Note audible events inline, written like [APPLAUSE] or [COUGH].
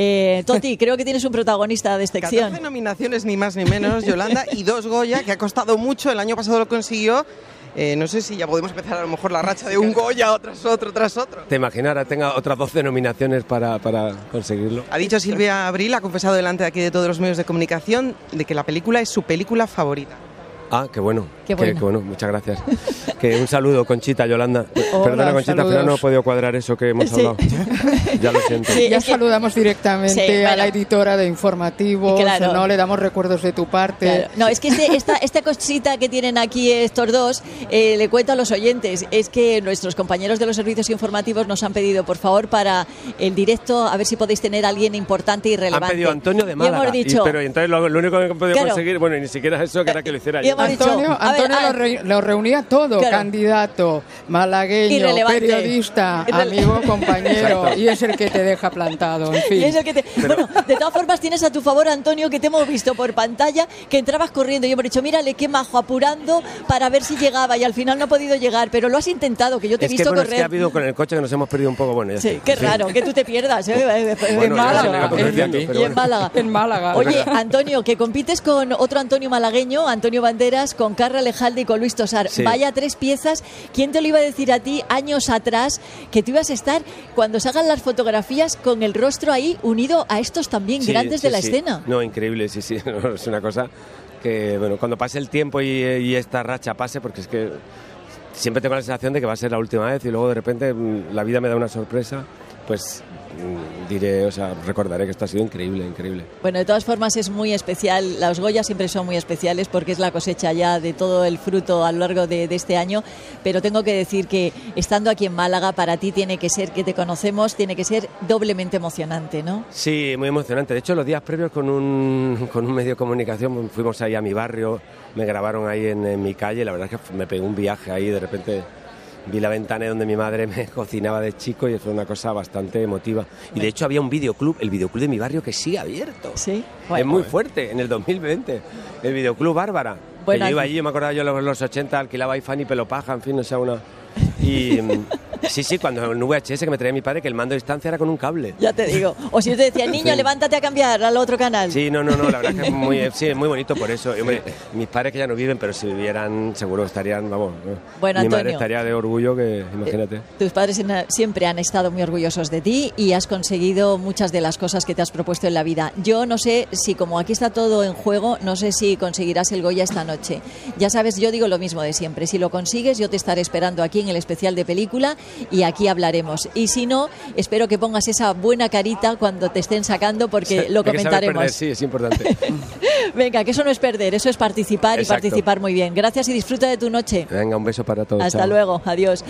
Eh, Toti, creo que tienes un protagonista de esta 14 sección. nominaciones, ni más ni menos, Yolanda, y dos Goya, que ha costado mucho. El año pasado lo consiguió. Eh, no sé si ya podemos empezar a lo mejor la racha de un Goya tras otro, tras otro. Te imaginas, ahora tenga otras 12 nominaciones para, para conseguirlo. Ha dicho Silvia Abril, ha confesado delante de aquí de todos los medios de comunicación, de que la película es su película favorita. Ah, qué bueno. Qué Qué, bueno. qué bueno, muchas gracias. que un saludo, Conchita, Yolanda. Perdona, Conchita, saludos. no he podido cuadrar eso que hemos Sí. hablado. ya lo siento. Sí, Ya es que- saludamos directamente Sí, bueno. a la editora de informativos, Claro. no le damos recuerdos de tu parte. Claro. No, es que este- esta, esta cosita que tienen aquí estos dos, eh, le cuento a los oyentes, es que nuestros compañeros de los servicios informativos nos han pedido, por favor, para el directo, a ver si podéis tener a alguien importante y relevante. Han pedido Antonio de Y Málaga. hemos dicho, y- pero y entonces lo, lo único que he podido Claro. conseguir, bueno, y ni siquiera eso, que era que lo hiciera Y yo. Hemos dicho, Antonio, ver, Antonio lo, re- lo reunía todo, Claro. candidato, malagueño, periodista, amigo, compañero, Exacto. y es el que te deja plantado, en fin. Y es el que te- Bueno, de todas formas tienes a tu favor, Antonio, que te hemos visto por pantalla, que entrabas corriendo y hemos dicho, mírale qué majo, apurando para ver si llegaba y al final no ha podido llegar, pero lo has intentado, que yo te he Es que, visto bueno, es correr. que ha habido con el coche que nos hemos perdido un poco. Bueno, ya Sí, está. qué Sí. raro, que tú te pierdas. ¿eh? Bueno, [LAUGHS] en Málaga. en- pero y en bueno. Málaga. En Málaga. Oye, Antonio, que compites con otro Antonio malagueño, Antonio Banderas, con Carra Lejalde y con Luis Tosar. Sí. Vaya tres piezas. ¿Quién te lo iba a decir a ti años atrás que tú ibas a estar cuando se hagan las fotografías con el rostro ahí unido a estos también Sí, grandes sí, de la escena? No, increíble, sí, sí. [LAUGHS] es una cosa que, bueno, cuando pase el tiempo y, y esta racha pase, porque es que siempre tengo la sensación de que va a ser la última vez y luego de repente mm, la vida me da una sorpresa, pues diré, o sea, recordaré que esto ha sido increíble, increíble. Bueno, de todas formas es muy especial. Las Goyas siempre son muy especiales porque es la cosecha ya de todo el fruto a lo largo de, de este año. Pero tengo que decir que estando aquí en Málaga, para ti tiene que ser, que te conocemos, tiene que ser doblemente emocionante, ¿no? Sí, muy emocionante. De hecho, los días previos con un, con un medio de comunicación fuimos ahí a mi barrio, me grabaron ahí en, en mi calle, la verdad es que me pegó un viaje ahí, de repente vi la ventana donde mi madre me [LAUGHS] cocinaba de chico y fue una cosa bastante emotiva. Y de hecho había un videoclub, el videoclub de mi barrio que sigue abierto. Sí. es muy fuerte, en el 2020, el videoclub Bárbara. Bueno, que yo iba allí, yo me acordaba yo en los 80, alquilaba ahí Fanny Pelopaja, en fin, o sea, una... [LAUGHS] Y mm, sí, sí, cuando en VHS que me traía mi padre, que el mando de distancia era con un cable. Ya te digo. O si yo te decía, niño, Sí. levántate a cambiar al otro canal. Sí, no, no, no, la verdad que es muy, [LAUGHS] sí, es muy bonito por eso. Y, hombre, mis padres que ya no viven, pero si vivieran, seguro estarían, vamos. ¿no? Bueno, Mi madre estaría de orgullo que, imagínate. Tus padres siempre han estado muy orgullosos de ti y has conseguido muchas de las cosas que te has propuesto en la vida. Yo no sé si, como aquí está todo en juego, no sé si conseguirás el Goya esta noche. Ya sabes, yo digo lo mismo de siempre. Si lo consigues, yo te estaré esperando aquí en el especial de película y aquí hablaremos. Y si no, espero que pongas esa buena carita cuando te estén sacando porque lo comentaremos. perder, sí, es importante. [LAUGHS] Venga, que eso no es perder, eso es participar Exacto. y participar muy bien. Gracias y disfruta de tu noche. Venga, un beso para todos. Hasta chao. luego, adiós.